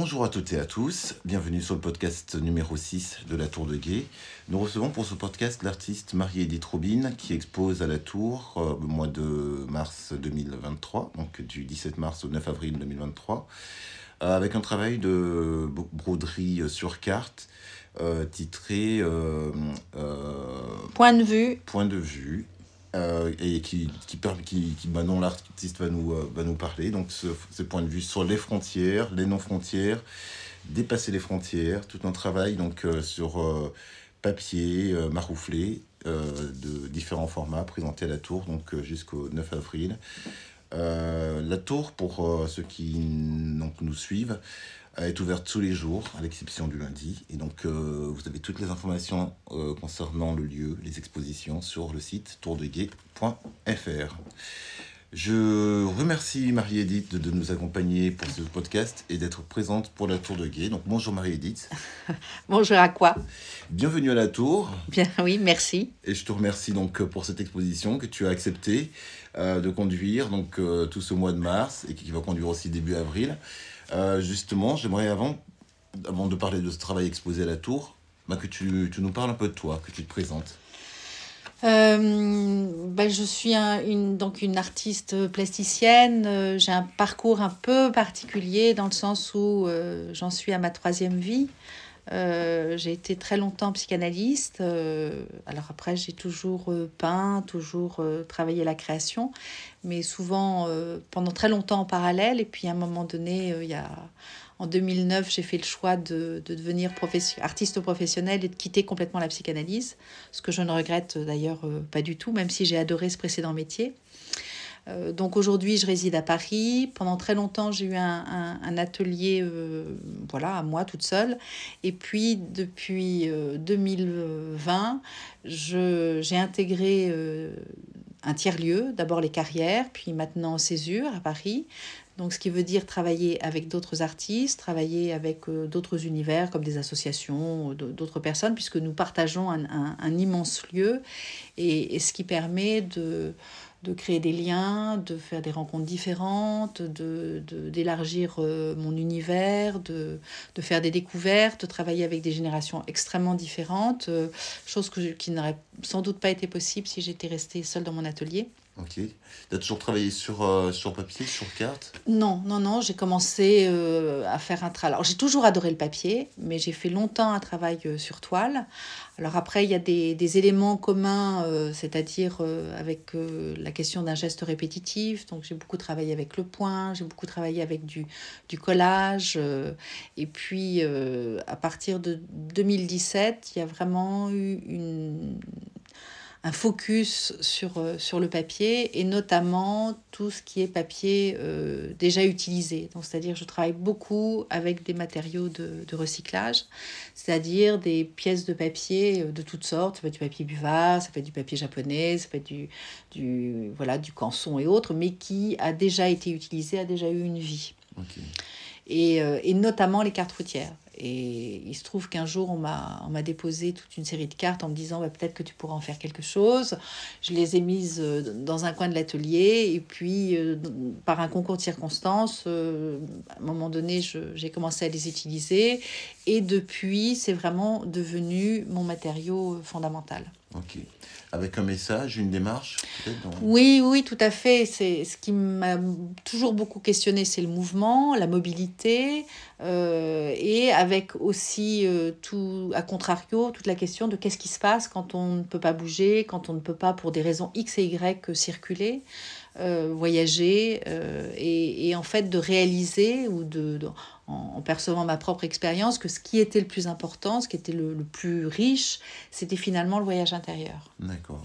Bonjour à toutes et à tous, bienvenue sur le podcast numéro 6 de la Tour de Guet. Nous recevons pour ce podcast l'artiste Marie-Edith Robin qui expose à la Tour euh, au mois de mars 2023, donc du 17 mars au 9 avril 2023, euh, avec un travail de broderie sur carte euh, titré Point de vue. Point de vue euh, et qui, qui, qui, qui bah dont l'artiste va nous, euh, va nous parler. Donc, ce, ce, point de vue sur les frontières, les non-frontières, dépasser les frontières, tout un travail donc, euh, sur papier, marouflé, de différents formats présentés à la Tour, donc jusqu'au 9 avril. la Tour, pour ceux qui nous suivent, est ouverte tous les jours, à l'exception du lundi. Et donc, euh, vous avez toutes les informations euh, concernant le lieu, les expositions sur le site tourdeguet.fr. Je remercie Marie-Édith de, nous accompagner pour ce podcast et d'être présente pour la Tour de Guet. Donc, bonjour Marie-Édith. bonjour à quoi? Bienvenue à la Tour. Bien, oui, merci. Et je te remercie donc pour cette exposition que tu as accepté euh, de conduire donc tout ce mois de mars et qui va conduire aussi début avril. Euh, justement, j'aimerais avant, avant de parler de ce travail exposé à la tour, bah, que tu, tu, nous parles un peu de toi, que tu te présentes. Euh, ben, je suis une, donc une artiste plasticienne. Euh, j'ai un parcours un peu particulier dans le sens où j'en suis à ma troisième vie. J'ai été très longtemps psychanalyste. alors après, j'ai toujours peint, toujours travaillé la création mais souvent euh, pendant très longtemps en parallèle. Et puis à un moment donné, euh, il y a, en 2009, j'ai fait le choix de, de devenir artiste professionnel et de quitter complètement la psychanalyse, ce que je ne regrette euh, d'ailleurs pas du tout, même si j'ai adoré ce précédent métier. Donc aujourd'hui, je réside à Paris. Pendant très longtemps, j'ai eu un, un, atelier, voilà, à moi toute seule. Et puis depuis 2020, j'ai intégré un tiers-lieu, d'abord les carrières, puis maintenant Césure à Paris. Donc, ce qui veut dire travailler avec d'autres artistes, travailler avec euh, d'autres univers comme des associations, d'autres personnes, puisque nous partageons un, immense lieu et, ce qui permet de, de créer des liens, de faire des rencontres différentes, de, d'élargir euh, mon univers, de, de, faire des découvertes, de travailler avec des générations extrêmement différentes, euh, chose que qui n'aurait sans doute pas été possible si j'étais restée seule dans mon atelier. Ok. Tu as toujours travaillé sur, euh, sur papier, sur carte Non, non, non. J'ai commencé euh, à faire un travail. Alors, j'ai toujours adoré le papier, mais j'ai fait longtemps un travail euh, sur toile. Alors, après, il y a des, des éléments communs, c'est-à-dire avec la question d'un geste répétitif. Donc, j'ai beaucoup travaillé avec le point, j'ai beaucoup travaillé avec du, du collage. et puis, à partir de 2017, il y a vraiment eu une un focus sur, euh, sur le papier et notamment tout ce qui est papier euh, déjà utilisé. Donc, c'est-à-dire je travaille beaucoup avec des matériaux de, de recyclage, c'est-à-dire des pièces de papier euh, de toutes sortes. Ça peut être du papier buvard, ça peut être du papier japonais, ça peut être du, du, voilà, du canson et autres, mais qui a déjà été utilisé, a déjà eu une vie. Et, et, notamment les cartes routières. Et il se trouve qu'un jour, on m'a déposé toute une série de cartes en me disant bah, peut-être que tu pourras en faire quelque chose. Je les ai mises euh, dans un coin de l'atelier et puis, euh, par un concours de circonstances, euh, à un moment donné, j'ai commencé à les utiliser. Et depuis, c'est vraiment devenu mon matériau fondamental. Ok. Avec un message, une démarche Oui, oui, tout à fait. C'est ce qui m'a toujours beaucoup questionné, c'est le mouvement, la mobilité, euh, et avec aussi euh, tout, à contrario, toute la question de qu'est-ce qui se passe quand on ne peut pas bouger, quand on ne peut pas, pour des raisons X et Y, circuler. Euh, voyager et, et, en fait de réaliser ou de, en, percevant ma propre expérience que ce qui était le plus important, ce qui était le, plus riche, c'était finalement le voyage intérieur. D'accord.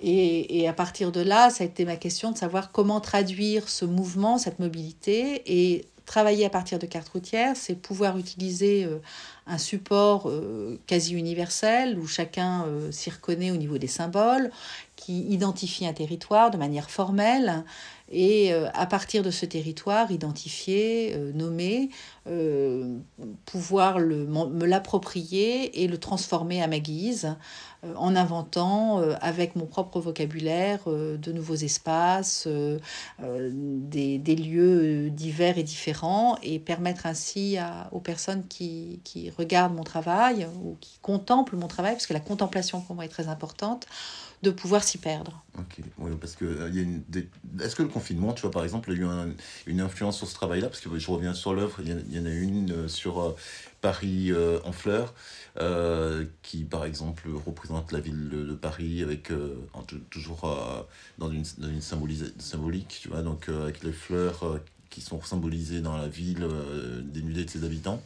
Et, et, à partir de là, ça a été ma question de savoir comment traduire ce mouvement, cette mobilité et travailler à partir de cartes routières, c'est pouvoir utiliser euh, un support euh, quasi universel où chacun euh, s'y reconnaît au niveau des symboles, qui identifie un territoire de manière formelle et euh, à partir de ce territoire identifié, euh, nommé, euh, pouvoir le, me l'approprier et le transformer à ma guise en inventant avec mon propre vocabulaire de nouveaux espaces, des, des, lieux divers et différents et permettre ainsi à, aux personnes qui, qui regardent mon travail ou qui contemplent mon travail, parce que la contemplation pour moi est très importante, de pouvoir s'y perdre. Ok, oui, parce que euh, y a une, est-ce que le confinement, tu vois, par exemple, a eu une influence sur ce travail-là? Parce que je reviens sur l'œuvre, il y, en a une euh, sur euh, Paris en fleurs, qui, par exemple, représente la ville de, Paris avec toujours dans une, dans une symbolique, tu vois, donc avec les fleurs qui sont symbolisées dans la ville dénudée de ses habitants.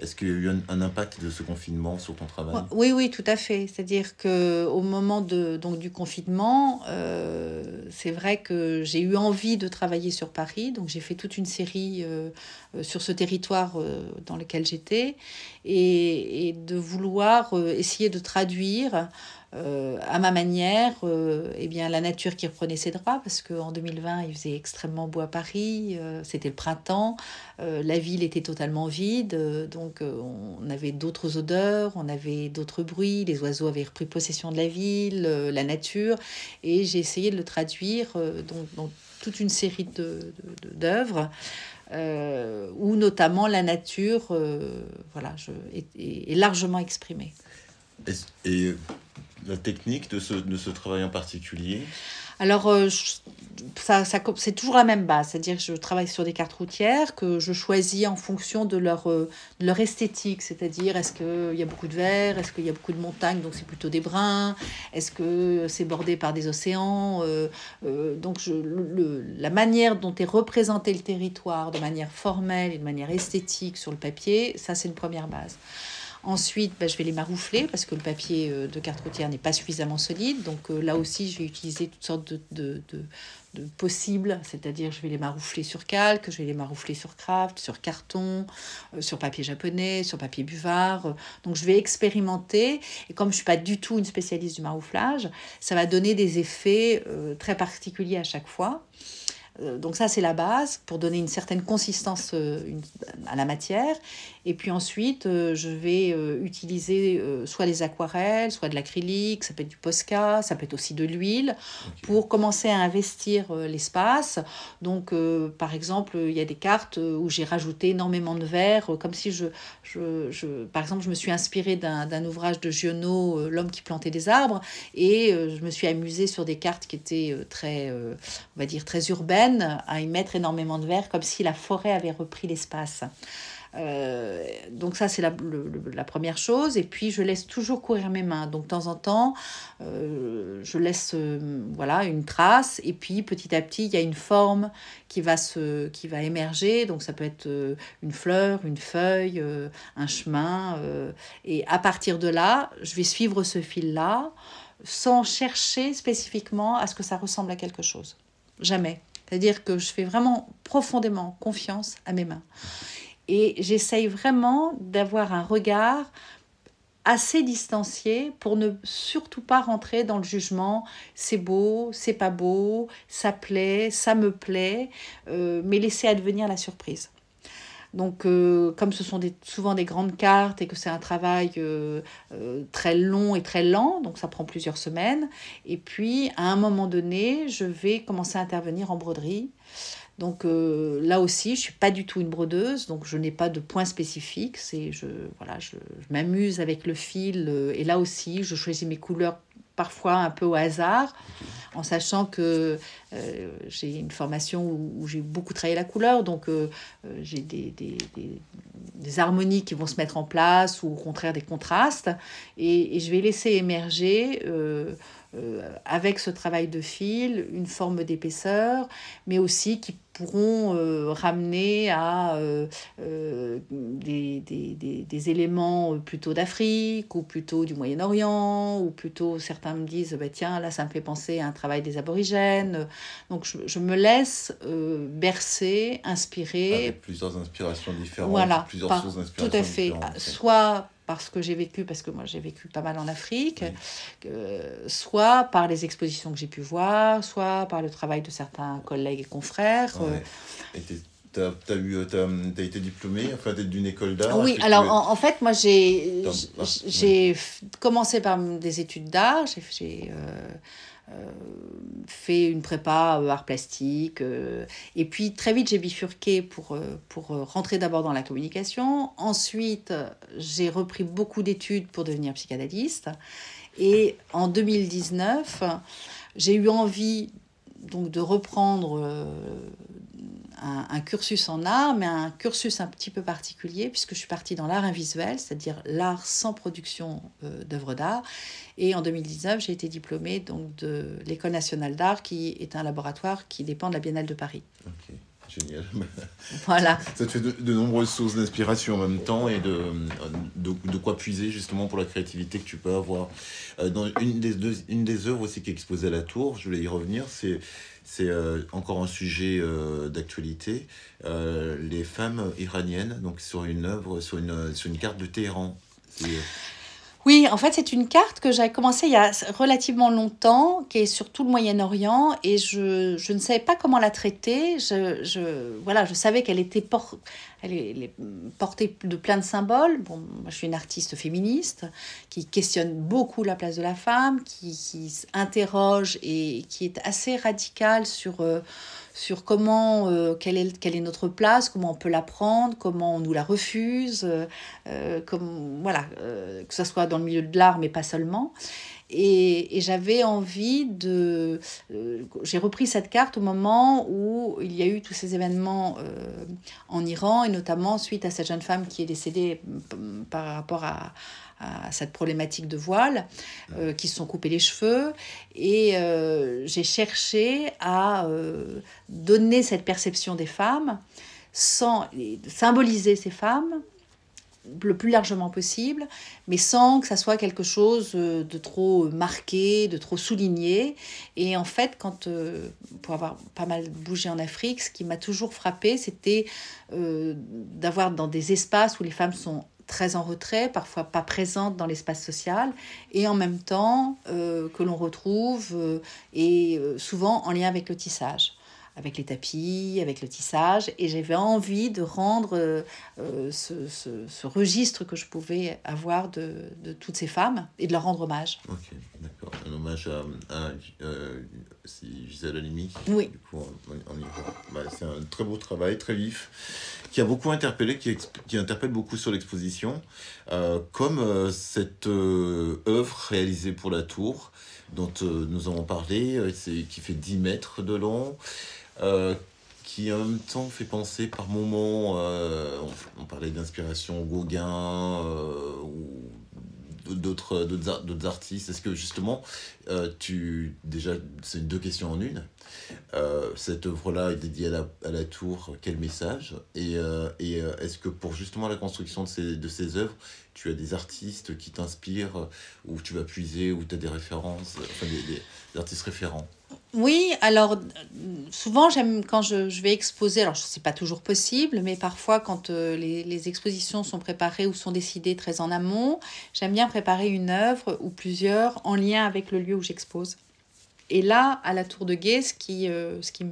Est-ce qu'il y a eu un, impact de ce confinement sur ton travail? Oui, oui, tout à fait. C'est-à-dire qu'au moment de, donc, du confinement, euh, c'est vrai que j'ai eu envie de travailler sur Paris. Donc j'ai fait toute une série euh, euh, sur ce territoire dans lequel j'étais et, de vouloir essayer de traduire euh, à ma manière, euh, eh bien, la nature qui reprenait ses droits, parce qu'en 2020, il faisait extrêmement beau à Paris, euh, c'était le printemps, la ville était totalement vide, donc on avait d'autres odeurs, on avait d'autres bruits, les oiseaux avaient repris possession de la ville, la nature, et j'ai essayé de le traduire donc, dans toute une série d'œuvres. De, où notamment la nature voilà, je, est, largement exprimée. La technique de ce, de ce travail en particulier alors, euh, ça, ça c'est toujours la même base, c'est-à-dire que je travaille sur des cartes routières que je choisis en fonction de leur, euh, leur esthétique, c'est-à-dire est-ce qu'il y a beaucoup de verre, est-ce qu'il y a beaucoup de montagnes, donc c'est plutôt des bruns, est-ce que c'est bordé par des océans? Euh, donc, le, la manière dont est représenté le territoire de manière formelle et de manière esthétique sur le papier, ça c'est une première base. Ensuite, bah, je vais les maroufler parce que le papier euh, de carte routière n'est pas suffisamment solide. Donc euh, là aussi, je vais utiliser toutes sortes de, de, de, possibles, c'est-à-dire je vais les maroufler sur calque, je vais les maroufler sur craft, sur carton, euh, sur papier japonais, sur papier buvard. Donc je vais expérimenter. Et comme je ne suis pas du tout une spécialiste du marouflage, ça va donner des effets très particuliers à chaque fois. Donc ça, c'est la base pour donner une certaine consistance à la matière. Et puis ensuite, euh, je vais utiliser soit des aquarelles, soit de l'acrylique, ça peut être du Posca, ça peut être aussi de l'huile, pour commencer à investir l'espace. Donc, par exemple, il y a des cartes où j'ai rajouté énormément de verre, comme si je, je, je, par exemple, je me suis inspirée d'un ouvrage de Giono, L'homme qui plantait des arbres, et je me suis amusée sur des cartes qui étaient très, on va dire, très urbaines à y mettre énormément de verre, comme si la forêt avait repris l'espace. Euh, donc ça c'est la, la, première chose. Et puis je laisse toujours courir mes mains. Donc de temps en temps euh, je laisse euh, voilà une trace. Et puis petit à petit il y a une forme qui va se qui va émerger. Donc ça peut être une fleur une feuille un chemin et à partir de là je vais suivre ce fil là sans chercher spécifiquement à ce que ça ressemble à quelque chose. Jamais. C'est-à-dire que je fais vraiment profondément confiance à mes mains. Et j'essaye vraiment d'avoir un regard assez distancié pour ne surtout pas rentrer dans le jugement c'est beau, c'est pas beau, ça plaît, ça me plaît, euh, mais laisser advenir la surprise. Donc, euh, comme ce sont souvent des grandes cartes et que c'est un travail euh, très long et très lent, donc ça prend plusieurs semaines. Et puis, à un moment donné, je vais commencer à intervenir en broderie. Donc là aussi, je suis pas du tout une brodeuse, donc je n'ai pas de point spécifique. C'est je voilà, je, m'amuse avec le fil et là aussi, je choisis mes couleurs parfois un peu au hasard, en sachant que euh, j'ai une formation où, j'ai beaucoup travaillé la couleur, donc euh, euh, j'ai des, des, des, harmonies qui vont se mettre en place ou au contraire des contrastes, et, et je vais laisser émerger avec ce travail de fil une forme d'épaisseur, mais aussi qui pourront euh, ramener à euh, euh, des, des, des, des, éléments plutôt d'Afrique ou plutôt du Moyen-Orient ou plutôt certains me disent bah, tiens là ça me fait penser à un travail des aborigènes. Donc je, je me laisse bercer inspirer. Avec plusieurs inspirations différentes voilà plusieurs sources d'inspiration tout à fait. Soit parce que j'ai vécu, parce que moi j'ai vécu pas mal en Afrique, soit par les expositions que j'ai pu voir, soit par le travail de certains collègues et confrères. Tu as, as, été diplômée, enfin, d'une école d'art Oui, alors en, fait, moi j'ai j'ai commencé par des études d'art. J'ai euh, euh, fait une prépa euh, art plastique. et puis très vite, j'ai bifurqué pour, pour rentrer d'abord dans la communication. Ensuite, j'ai repris beaucoup d'études pour devenir psychanalyste. Et en 2019, j'ai eu envie donc de reprendre un, cursus en art, mais un cursus un petit peu particulier, puisque je suis partie dans l'art invisuel, c'est-à-dire l'art sans production euh, d'œuvres d'art. Et en 2019, j'ai été diplômée donc, de l'École nationale d'art, qui est un laboratoire qui dépend de la Biennale de Paris. Génial. Voilà. Ça te fait de, nombreuses sources d'inspiration en même temps et de, de, quoi puiser justement pour la créativité que tu peux avoir. Euh, dans une des, deux, une des œuvres aussi qui est exposée à la tour, je voulais y revenir, c'est c'est euh, encore un sujet euh, d'actualité. Euh, les femmes iraniennes, donc sur une œuvre, sur une, sur une carte de Téhéran. Oui, en fait, c'est une carte que j'avais commencé il y a relativement longtemps, qui est sur tout le Moyen-Orient, et je, je, ne savais pas comment la traiter. Je, je voilà, je savais qu'elle était elle est, portée de plein de symboles. Bon, je suis une artiste féministe qui questionne beaucoup la place de la femme, qui, qui interroge et qui est assez radicale sur... Euh, sur comment, euh, quelle, est, notre place, comment on peut la prendre, comment on nous la refuse, euh, comme, voilà, euh, que ce soit dans le milieu de l'art, mais pas seulement. Et, j'avais envie de... J'ai repris cette carte au moment où il y a eu tous ces événements en Iran, et notamment suite à cette jeune femme qui est décédée par rapport à cette problématique de voile, euh, qui se sont coupés les cheveux. Et euh, j'ai cherché à euh, donner cette perception des femmes, sans symboliser ces femmes le plus largement possible, mais sans que ça soit quelque chose de trop marqué, de trop souligné. Et en fait, quand, pour avoir pas mal bougé en Afrique, ce qui m'a toujours frappé, c'était d'avoir dans des espaces où les femmes sont très en retrait, parfois pas présente dans l'espace social, et en même temps euh, que l'on retrouve, euh, et euh, souvent en lien avec le tissage avec les tapis, avec le tissage, et j'avais envie de rendre ce, ce, registre que je pouvais avoir de, de, toutes ces femmes et de leur rendre hommage. Gisèle Halimi. Oui. Bah, c'est un très beau travail, très vif qui a beaucoup interpellé, qui, qui interpelle beaucoup sur l'exposition, euh, comme euh, cette euh, œuvre réalisée pour la tour, dont nous avons parlé, qui fait 10 mètres de long, qui en même temps fait penser par moments, on, on, parlait d'inspiration Gauguin ou d'autres d'autres artistes? Est-ce que justement, euh, tu déjà, c'est deux questions en une. Euh, cette œuvre-là est dédiée à la, tour. Quel message? Et, euh, est-ce que pour justement la construction de ces, de œuvres, tu as des artistes qui t'inspirent, ou tu vas puiser, ou tu as des références, enfin des artistes référents? Oui, alors souvent j'aime quand je, je, vais exposer, alors ce n'est pas toujours possible, mais parfois quand euh, les, les, expositions sont préparées ou sont décidées très en amont, j'aime bien préparer une œuvre ou plusieurs en lien avec le lieu où j'expose. Et là, à la Tour de Guet, ce qui, euh, qui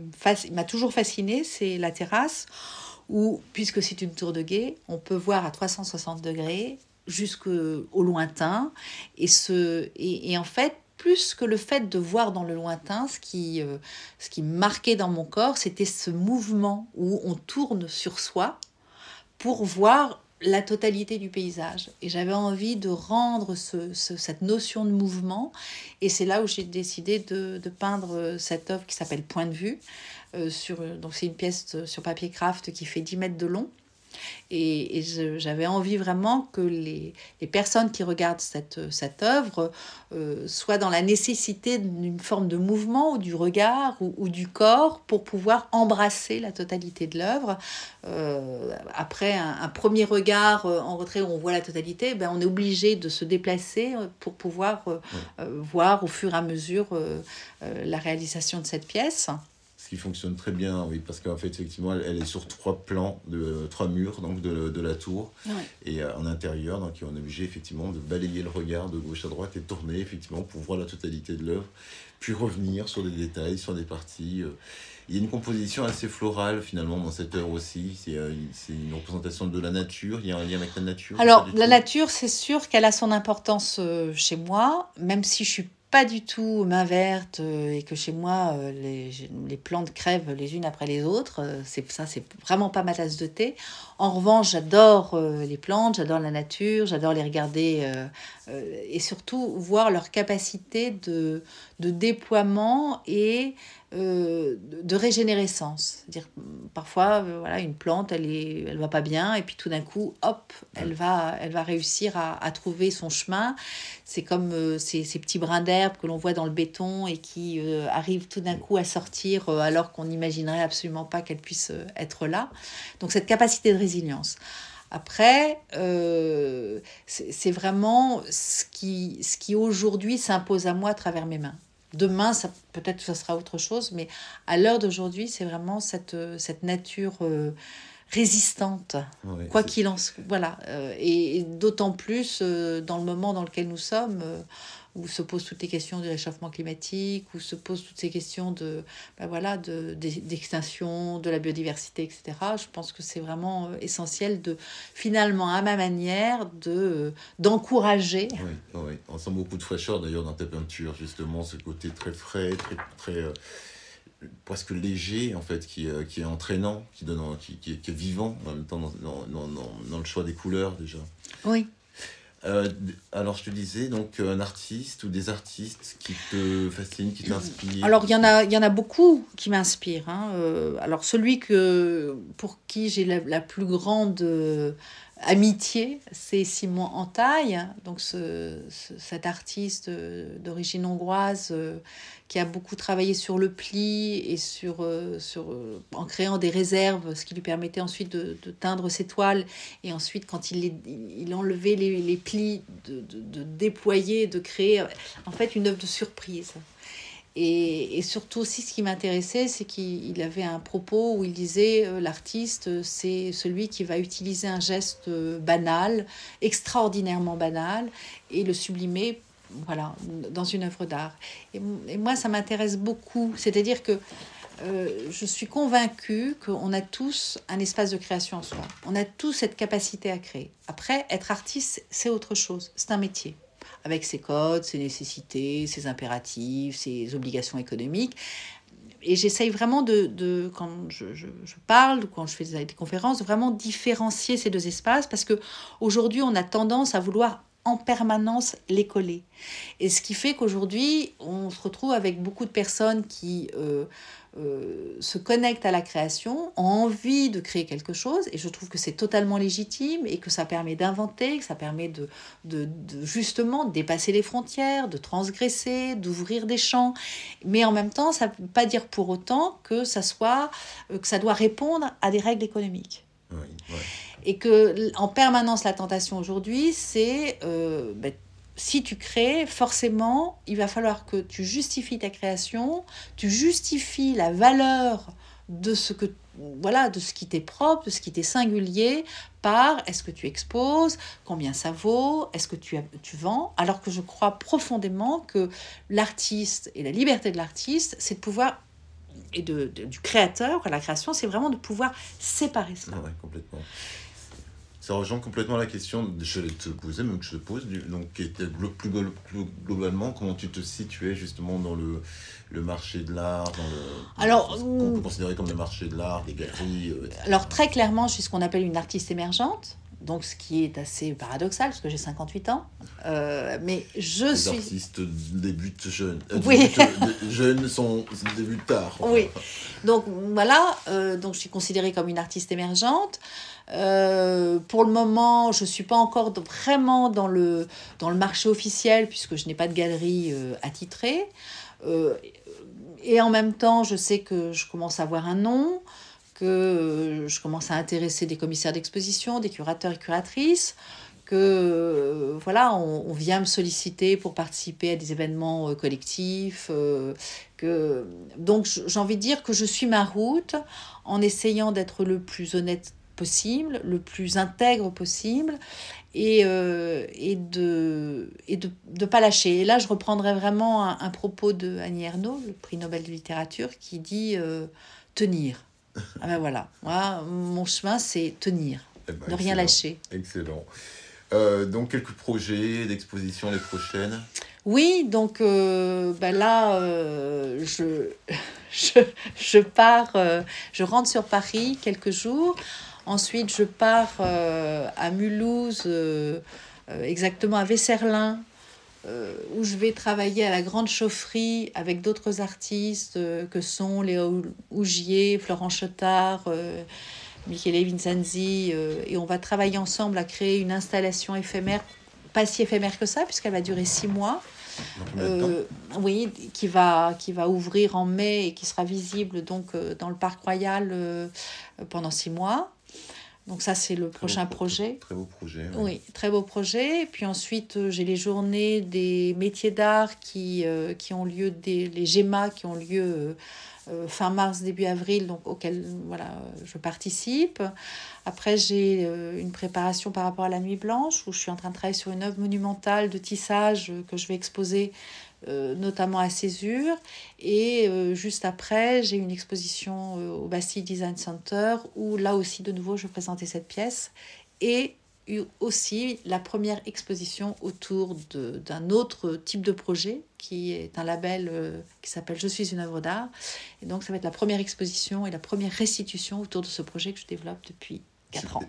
m'a toujours fasciné, c'est la terrasse où, puisque c'est une tour de guet, on peut voir à 360 degrés jusqu'au lointain. Et, ce, et, et en fait, plus que le fait de voir dans le lointain, ce qui, euh, ce qui marquait dans mon corps, c'était ce mouvement où on tourne sur soi pour voir la totalité du paysage. Et j'avais envie de rendre ce, cette notion de mouvement. Et c'est là où j'ai décidé de, peindre cette œuvre qui s'appelle Point de vue. Euh, sur, donc c'est une pièce sur papier craft qui fait 10 mètres de long et, j'avais envie vraiment que les, les, personnes qui regardent cette, cette œuvre euh, soient dans la nécessité d'une forme de mouvement ou du regard ou, du corps pour pouvoir embrasser la totalité de l'œuvre. Euh, après un, premier regard euh, en retrait où on voit la totalité, ben on est obligé de se déplacer pour pouvoir voir au fur et à mesure la réalisation de cette pièce ce qui fonctionne très bien, oui, parce qu'en fait, effectivement, elle, est sur trois plans, de, trois murs donc de, de la tour, et euh, en intérieur, donc on est obligé effectivement de balayer le regard de gauche à droite et tourner effectivement pour voir la totalité de l'œuvre, puis revenir sur des détails, sur des parties. Euh. Il y a une composition assez florale finalement dans cette œuvre aussi. C'est euh, une représentation de la nature. Il y a un lien avec la nature. Alors la nature, c'est sûr qu'elle a son importance chez moi, même si je suis pas du tout main verte euh, et que chez moi euh, les, les, plantes crèvent les unes après les autres, euh, c'est ça c'est vraiment pas ma tasse de thé. En revanche, j'adore les plantes, j'adore la nature, j'adore les regarder et surtout voir leur capacité de, de déploiement et euh, de régénérescence. dire parfois, euh, voilà, une plante, elle est, elle va pas bien, et puis tout d'un coup, hop, elle va, elle va réussir à, trouver son chemin. C'est comme euh, ces, petits brins d'herbe que l'on voit dans le béton et qui arrivent tout d'un coup à sortir alors qu'on n'imaginerait absolument pas qu'elle puisse être là. Donc cette capacité de résilience. Après, c'est vraiment ce qui, ce qui aujourd'hui s'impose à moi à travers mes mains. Demain, ça, peut-être que ça sera autre chose, mais à l'heure d'aujourd'hui, c'est vraiment cette, cette nature euh, résistante, quoi qu'il en soit. Voilà. Euh, et, d'autant plus euh, dans le moment dans lequel nous sommes, où se posent toutes les questions du réchauffement climatique, où se posent toutes ces questions de, ben voilà, de, d'extinction, de la biodiversité, etc. Je pense que c'est vraiment euh, essentiel de, finalement, à ma manière, de, euh, d'encourager. Oui, oui, on sent beaucoup de fraîcheur d'ailleurs dans tes peintures, justement, ce côté très frais, très, très euh, presque léger en fait qui, qui est entraînant qui donne qui, qui, est vivant en même temps dans, dans, dans, dans, le choix des couleurs déjà oui euh, alors, je te disais, donc, un artiste ou des artistes qui te fascinent, qui t'inspirent Alors, il y, en a, y en a beaucoup qui m'inspirent. Hein. Euh, alors, celui que, pour qui j'ai la, plus grande amitié, c'est Simon Entaille, donc ce, cet artiste d'origine hongroise euh, qui a beaucoup travaillé sur le pli et sur, euh, sur euh, en créant des réserves, ce qui lui permettait ensuite de, de teindre ses toiles et ensuite quand il, il enlevait les, les plis, de, de, de déployer, de créer en fait une œuvre de surprise. Et, surtout aussi, ce qui m'intéressait, c'est qu'il avait un propos où il disait euh, l'artiste, c'est celui qui va utiliser un geste euh, banal, extraordinairement banal, et le sublimer voilà, dans une œuvre d'art. Et, moi, ça m'intéresse beaucoup. C'est-à-dire que euh, je suis convaincue qu'on a tous un espace de création en soi. On a tous cette capacité à créer. Après, être artiste, c'est autre chose. C'est un métier avec ses codes, ses nécessités, ses impératifs, ses obligations économiques. Et j'essaye vraiment de, quand je, je, parle, quand je fais des, conférences, de vraiment différencier ces deux espaces parce que aujourd'hui on a tendance à vouloir en permanence les coller. Et ce qui fait qu'aujourd'hui, on se retrouve avec beaucoup de personnes qui euh, euh, se connectent à la création, ont envie de créer quelque chose, et je trouve que c'est totalement légitime et que ça permet d'inventer, que ça permet de, de, justement dépasser les frontières, de transgresser, d'ouvrir des champs. Mais en même temps, ça ne veut pas dire pour autant que ça, soit, euh, que ça doit répondre à des règles économiques. Et que en permanence, la tentation aujourd'hui, c'est euh, ben, si tu crées, forcément, il va falloir que tu justifies ta création, tu justifies la valeur de ce que voilà, de ce qui t'est propre, de ce qui t'est singulier, par est-ce que tu exposes, combien ça vaut, est-ce que tu, tu vends, alors que je crois profondément que l'artiste et la liberté de l'artiste, c'est de pouvoir et de, du créateur, la création, c'est vraiment de pouvoir séparer ça. Ah complètement. Ça rejoint complètement la question que je vais te poser, mais que je te pose, donc qui était plus, plus, globalement comment tu te situais justement dans le, le marché de l'art, dans le, alors, qu'on peut considérer comme le marché de l'art, les galeries. Euh, alors très clairement, je suis ce qu'on appelle une artiste émergente donc ce qui est assez paradoxal parce que j'ai 58 ans. Euh, mais je Les suis. Les artistes débutent jeunes. Euh, oui. jeunes sont débutent tard. Oui. Donc voilà, euh, donc je suis considérée comme une artiste émergente. pour le moment, je ne suis pas encore vraiment dans le, dans le marché officiel puisque je n'ai pas de galerie attitrée. et en même temps, je sais que je commence à avoir un nom que euh, je commence à intéresser des commissaires d'exposition, des curateurs et curatrices, que voilà, on, vient me solliciter pour participer à des événements collectifs. que... Donc j'ai envie de dire que je suis ma route en essayant d'être le plus honnête possible, le plus intègre possible, et, euh, et de et de ne pas lâcher. Et là, je reprendrai vraiment un, propos de Annie Ernaux, le prix Nobel de littérature, qui dit euh, tenir. Ah ben voilà, moi, mon chemin, c'est tenir, eh ben, ne rien lâcher. Excellent. Euh, donc, quelques projets d'exposition les prochaines? Oui, donc ben là, je, je, je, pars, je rentre sur Paris quelques jours. Ensuite, je pars euh, à Mulhouse, euh, euh, exactement à Vesserlin, où je vais travailler à la grande chaufferie avec d'autres artistes que sont Léo Ougier, Florent Chotard, Michele Vincenzi. et on va travailler ensemble à créer une installation éphémère, pas si éphémère que ça, puisqu'elle va durer six mois. oui, qui va, qui va ouvrir en mai et qui sera visible donc dans le parc royal pendant six mois. Donc ça, c'est le prochain projet. Très beau projet. Oui. très beau projet. Et puis ensuite, euh, j'ai les journées des métiers d'art qui, euh, qui ont lieu, des, les GEMA qui ont lieu euh, fin mars, début avril, donc auxquels voilà, je participe. Après, j'ai une préparation par rapport à la Nuit Blanche, où je suis en train de travailler sur une œuvre monumentale de tissage que je vais exposer notamment à Césure. Et euh, juste après, j'ai une exposition euh, au Bastille Design Center où là aussi, de nouveau, je présentais cette pièce. Et aussi la première exposition autour d'un autre type de projet qui est un label qui s'appelle Je suis une œuvre d'art. Et donc ça va être la première exposition et la première restitution autour de ce projet que je développe depuis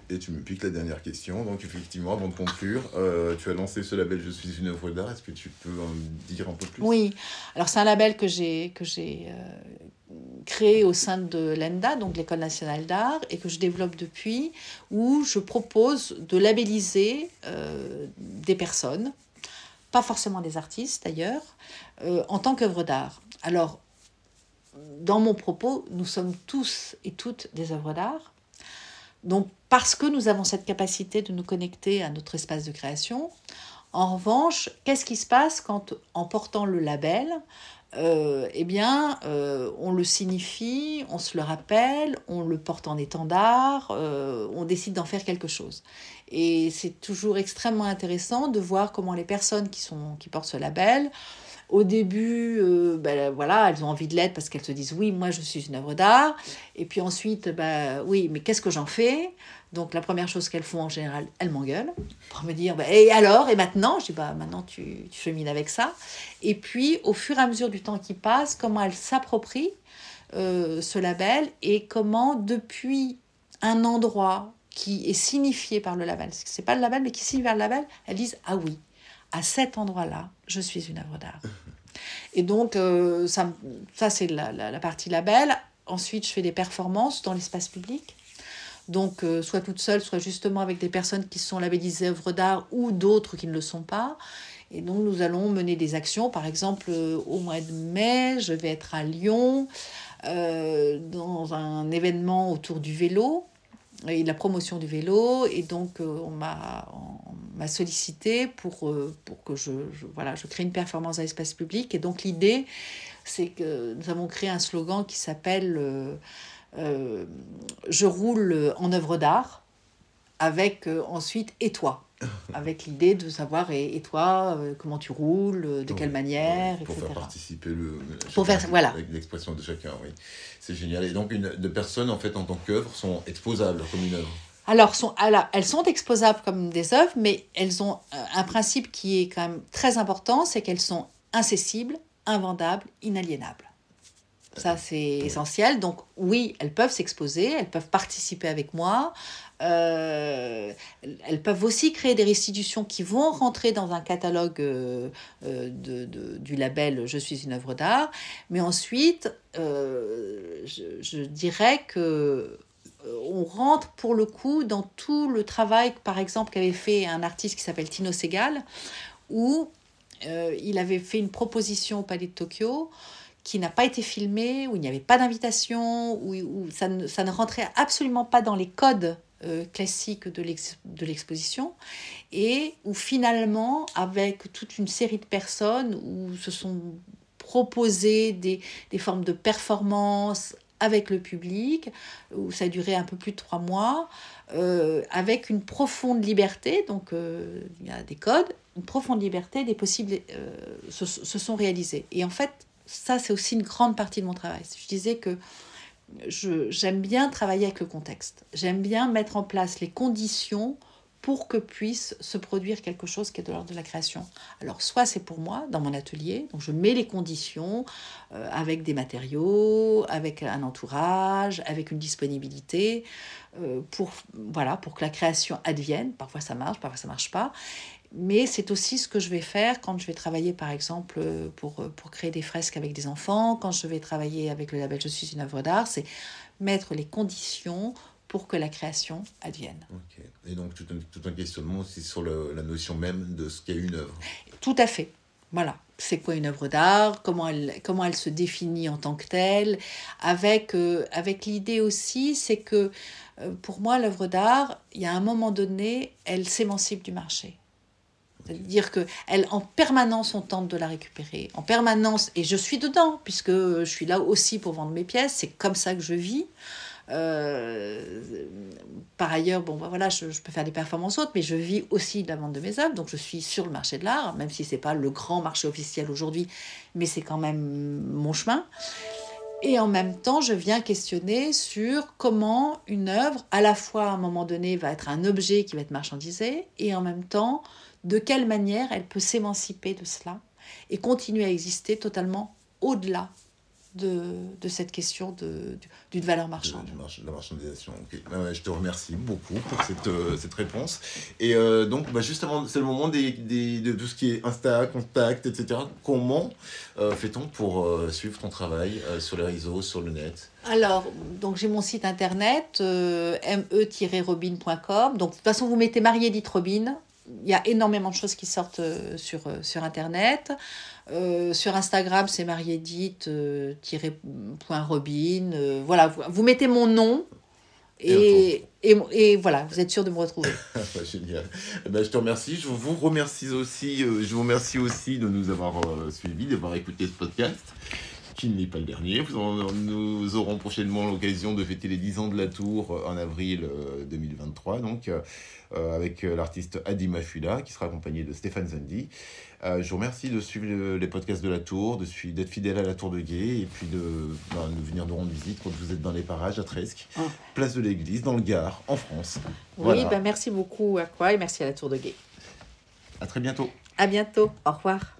et tu me piques la dernière question. Donc, effectivement, avant de conclure, euh, tu as lancé ce label Je suis une œuvre d'art. Est-ce que tu peux en dire un peu plus? Oui. Alors, c'est un label que j'ai que j'ai euh, créé au sein de l'ENDA, donc l'École nationale d'art, et que je développe depuis, où je propose de labelliser euh, des personnes, pas forcément des artistes d'ailleurs, en tant qu'œuvre d'art. Alors, dans mon propos, nous sommes tous et toutes des œuvres d'art donc, parce que nous avons cette capacité de nous connecter à notre espace de création, en revanche, qu'est-ce qui se passe quand, en portant le label, euh, eh bien, euh, on le signifie, on se le rappelle, on le porte en étendard, euh, on décide d'en faire quelque chose. Et c'est toujours extrêmement intéressant de voir comment les personnes qui, portent ce label au début, euh, ben, voilà, elles ont envie de l'être parce qu'elles se disent oui, moi je suis une œuvre d'art. Et puis ensuite, ben, oui, mais qu'est-ce que j'en fais? Donc la première chose qu'elles font en général, elles m'engueulent pour me dire ben, et alors? Et maintenant? Je dis bah maintenant tu, tu chemines avec ça. Et puis au fur et à mesure du temps qui passe, comment elles s'approprient euh, ce label et comment depuis un endroit qui est signifié par le label, c'est pas le label mais qui signifie par le label, elles disent ah oui, à cet endroit-là, je suis une œuvre d'art. Et donc, euh, ça, ça c'est la, la, partie label. Ensuite, je fais des performances dans l'espace public. Donc, euh, soit toute seule, soit justement avec des personnes qui sont labellisées œuvres d'art ou d'autres qui ne le sont pas. Et donc, nous allons mener des actions. Par exemple, euh, au mois de mai, je vais être à Lyon dans un événement autour du vélo et la promotion du vélo. Et donc, on m'a sollicité pour, euh, pour que je, voilà, je crée une performance dans l'espace public. Et donc l'idée, c'est que nous avons créé un slogan qui s'appelle euh, euh, Je roule en œuvre d'art, avec ensuite Et toi avec l'idée de savoir et, toi comment tu roules de quelle manière pour faire participer le pour faire voilà l'expression de chacun oui c'est génial et donc une de personnes en fait en tant qu'œuvre sont exposables comme une œuvre alors, sont, alors, elles sont exposables comme des œuvres, mais elles ont euh, un principe qui est quand même très important, c'est qu'elles sont incessibles, invendables, inaliénables. Ça, c'est essentiel. Donc, oui, elles peuvent s'exposer, elles peuvent participer avec moi. Euh, elles peuvent aussi créer des restitutions qui vont rentrer dans un catalogue euh, de, du label Je suis une œuvre d'art. Mais ensuite, je, dirais que euh, on rentre pour le coup dans tout le travail, par exemple, qu'avait fait un artiste qui s'appelle Tino Segal, où euh, il avait fait une proposition au Palais de Tokyo qui n'a pas été filmée, où il n'y avait pas d'invitation, où, ça, ne, rentrait absolument pas dans les codes euh, classique de l'exposition et où finalement, avec toute une série de personnes, où se sont proposées des, des formes de performance avec le public, où ça a duré un peu plus de trois mois, euh, avec une profonde liberté, donc euh, il y a des codes, une profonde liberté, des possibles se, se, sont réalisés. Et en fait, ça, c'est aussi une grande partie de mon travail. Je disais que j'aime bien travailler avec le contexte. J'aime bien mettre en place les conditions pour que puisse se produire quelque chose qui est de l'ordre de la création. Alors soit c'est pour moi dans mon atelier, donc je mets les conditions euh, avec des matériaux, avec un entourage, avec une disponibilité euh, pour voilà pour que la création advienne. Parfois ça marche, parfois ça marche pas. Mais c'est aussi ce que je vais faire quand je vais travailler, par exemple, pour, pour créer des fresques avec des enfants, quand je vais travailler avec le label Je suis une œuvre d'art, c'est mettre les conditions pour que la création advienne. Et donc tout un, tout un questionnement aussi sur le, la notion même de ce qu'est une œuvre. Tout à fait. Voilà, c'est quoi une œuvre d'art, comment elle, comment elle se définit en tant que telle, avec, euh, avec l'idée aussi, c'est que euh, pour moi, l'œuvre d'art, il y a un moment donné, elle s'émancipe du marché. C'est-à-dire qu'elle, en permanence, on tente de la récupérer. En permanence, et je suis dedans, puisque je suis là aussi pour vendre mes pièces, c'est comme ça que je vis. Euh, par ailleurs, bon, bah, voilà, je, peux faire des performances autres, mais je vis aussi de la vente de mes œuvres, donc je suis sur le marché de l'art, même si c'est pas le grand marché officiel aujourd'hui, mais c'est quand même mon chemin. Et en même temps, je viens questionner sur comment une œuvre, à la fois à un moment donné, va être un objet qui va être marchandisé, et en même temps, de quelle manière elle peut s'émanciper de cela et continuer à exister totalement au-delà de, de, cette question d'une valeur marchande. De, la marchandisation. je te remercie beaucoup pour cette, euh, cette réponse. Et euh, donc, bah, justement, c'est le moment des, des, de tout ce qui est Insta, Contact, etc. Comment euh, fait-on pour suivre ton travail sur les réseaux, sur le net? Alors, donc j'ai mon site internet, me-robin.com. Donc, de toute façon, vous mettez Marie-Édith Robin, il y a énormément de choses qui sortent euh, sur, euh, sur Internet. Euh, sur Instagram, c'est mariedite-robin. voilà, vous, mettez mon nom et, et, et, voilà, vous êtes sûr de me retrouver. Génial. Eh ben, je te remercie. Je vous remercie aussi, je vous remercie aussi de nous avoir suivis, d'avoir écouté ce podcast qui n'est pas le dernier. nous aurons prochainement l'occasion de fêter les 10 ans de la tour en avril 2023. Donc, euh, avec euh, l'artiste Adi Mafula, qui sera accompagné de Stéphane Zandi. Euh, je vous remercie de suivre les podcasts de la Tour, d'être fidèle à la Tour de Gué, et puis de, ben, de, venir nous rendre visite quand vous êtes dans les parages à Tresque, ah. place de l'Église, dans le Gard, en France. Oui, ben merci beaucoup à quoi et merci à la Tour de Gué. À très bientôt. À bientôt. Au revoir.